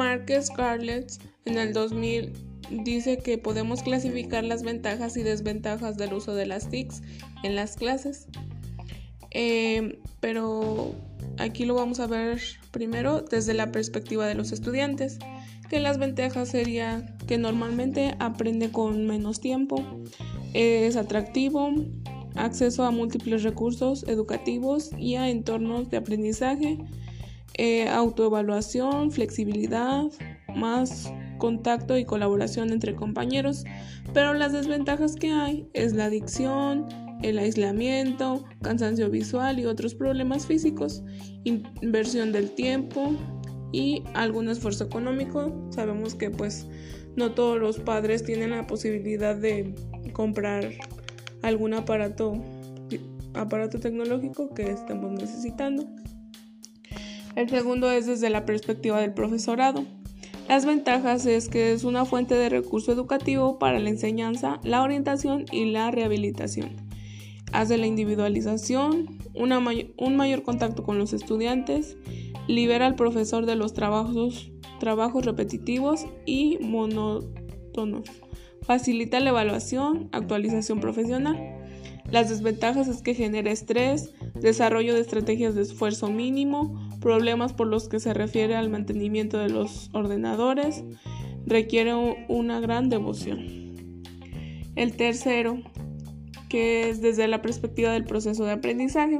Enrique Scarlett en el 2000 dice que podemos clasificar las ventajas y desventajas del uso de las TICs en las clases. Eh, pero aquí lo vamos a ver primero desde la perspectiva de los estudiantes, que las ventajas sería que normalmente aprende con menos tiempo, es atractivo, acceso a múltiples recursos educativos y a entornos de aprendizaje, eh, autoevaluación, flexibilidad, más contacto y colaboración entre compañeros, pero las desventajas que hay es la adicción, el aislamiento, cansancio visual y otros problemas físicos, inversión del tiempo y algún esfuerzo económico. Sabemos que pues no todos los padres tienen la posibilidad de comprar algún aparato aparato tecnológico que estemos necesitando. El segundo es desde la perspectiva del profesorado. Las ventajas es que es una fuente de recurso educativo para la enseñanza, la orientación y la rehabilitación. Hace la individualización, un mayor contacto con los estudiantes, libera al profesor de los trabajos, trabajos repetitivos y monótonos, facilita la evaluación, actualización profesional. Las desventajas es que genera estrés, desarrollo de estrategias de esfuerzo mínimo, problemas por los que se refiere al mantenimiento de los ordenadores, requiere una gran devoción. El tercero, que es desde la perspectiva del proceso de aprendizaje.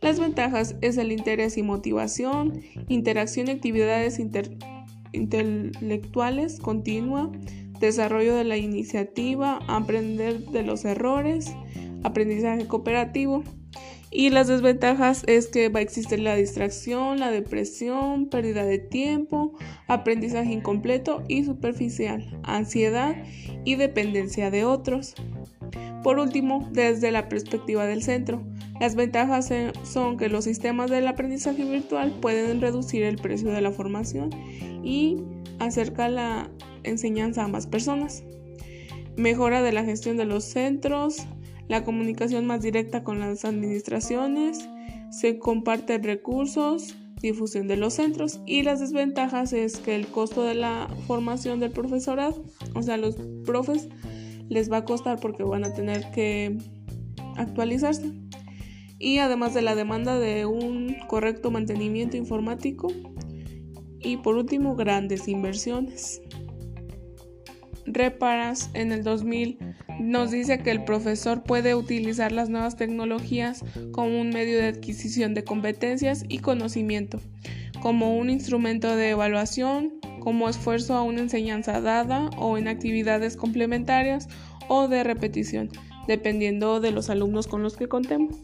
Las ventajas es el interés y motivación, interacción y actividades intelectuales continua, desarrollo de la iniciativa, aprender de los errores, aprendizaje cooperativo. Y las desventajas es que va a existir la distracción, la depresión, pérdida de tiempo, aprendizaje incompleto y superficial, ansiedad y dependencia de otros. Por último, desde la perspectiva del centro, las ventajas son que los sistemas del aprendizaje virtual pueden reducir el precio de la formación y acercar la enseñanza a más personas. Mejora de la gestión de los centros, la comunicación más directa con las administraciones, se comparten recursos, difusión de los centros y las desventajas es que el costo de la formación del profesorado, o sea, los profes les va a costar porque van a tener que actualizarse. Y además de la demanda de un correcto mantenimiento informático. Y por último, grandes inversiones. Reparas en el 2000 nos dice que el profesor puede utilizar las nuevas tecnologías como un medio de adquisición de competencias y conocimiento, como un instrumento de evaluación, como esfuerzo a una enseñanza dada o en actividades complementarias o de repetición, dependiendo de los alumnos con los que contemos.